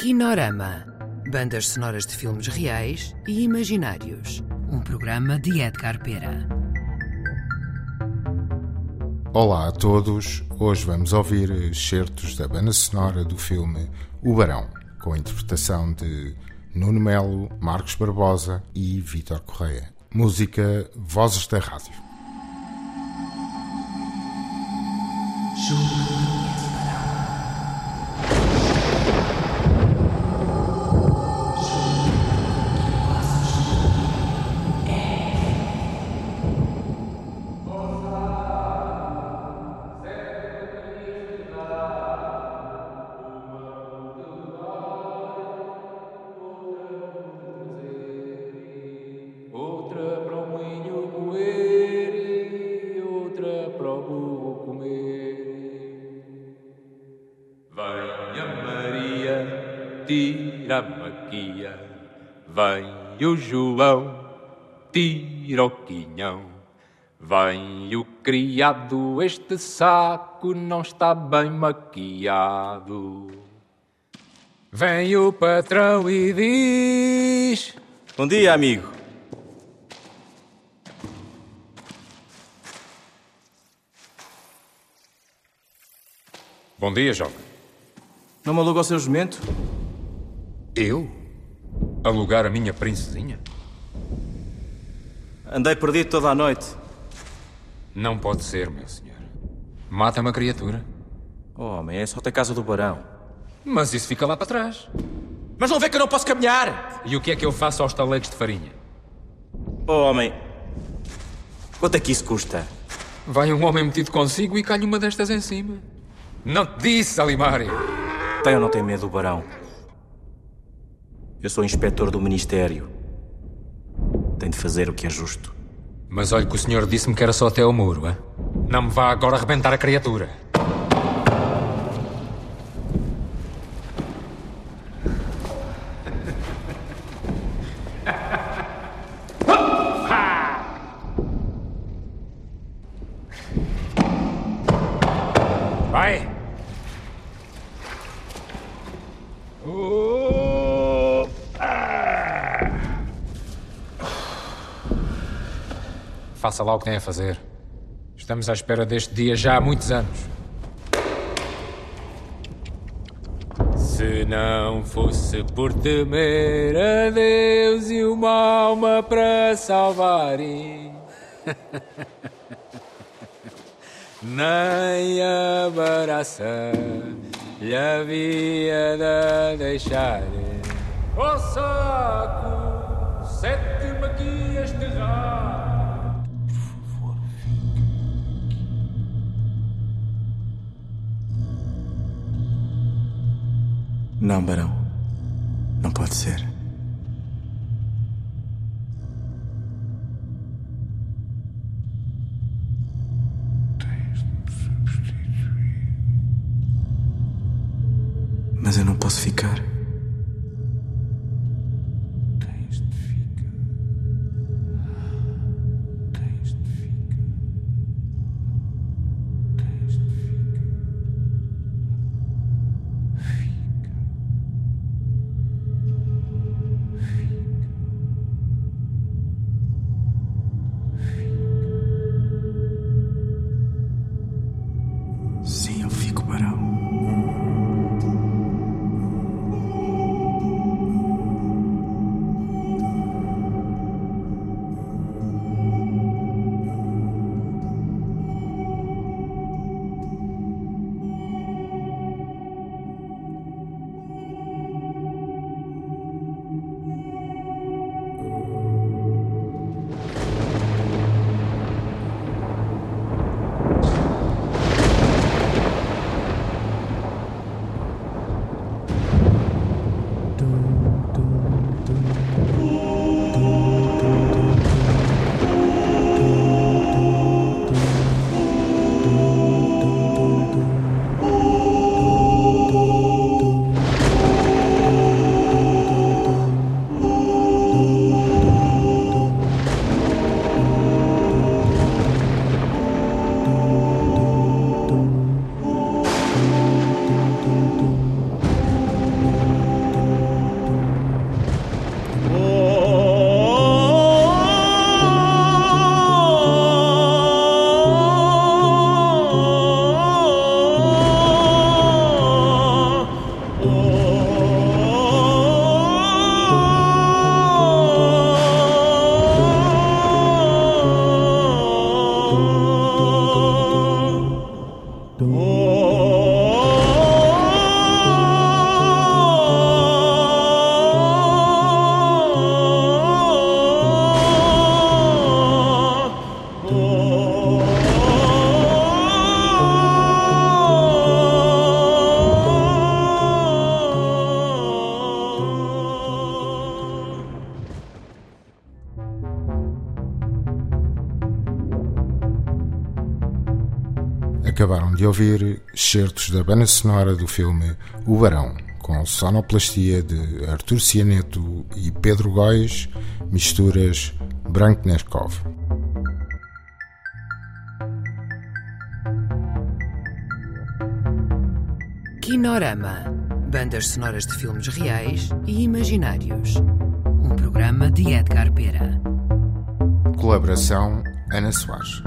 Kinorama. Bandas sonoras de filmes reais e imaginários. Um programa de Edgar Pera. Olá a todos. Hoje vamos ouvir excertos da banda sonora do filme O Barão, com a interpretação de Nuno Melo, Marcos Barbosa e Vítor Correia. Música Vozes da Rádio. Tira a maquia. Vem o João, tira o quinhão. Vem o criado, este saco não está bem maquiado. Vem o patrão e diz... Bom dia, amigo. Bom dia, jovem. Não me aluga o seu jumento? Eu? Alugar a minha princesinha? Andei perdido toda a noite. Não pode ser, meu senhor. Mata uma criatura. Oh, homem, é só ter casa do barão. Mas isso fica lá para trás. Mas não vê que eu não posso caminhar? E o que é que eu faço aos talegos de farinha? Oh, homem. Quanto é que isso custa? Vai um homem metido consigo e calha uma destas em cima. Não te disse, Alimário. Tem ou não tem medo do barão? Eu sou inspetor do Ministério. Tenho de fazer o que é justo. Mas olha que o senhor disse-me que era só até ao muro, hein? Não me vá agora arrebentar a criatura. Faça lá o que tem a fazer. Estamos à espera deste dia já há muitos anos. Se não fosse por temer a Deus e uma alma para salvarem, nem a baraça lhe havia de deixar. O saco, sete maquias de rá. Não, barão. Não pode ser. Mas eu não posso ficar. Acabaram de ouvir excertos da banda sonora do filme O Barão, com sonoplastia de Artur Cianeto e Pedro Góis, misturas Branco Neskov. Kinorama Bandas sonoras de filmes reais e imaginários. Um programa de Edgar Pera. Colaboração Ana Soares.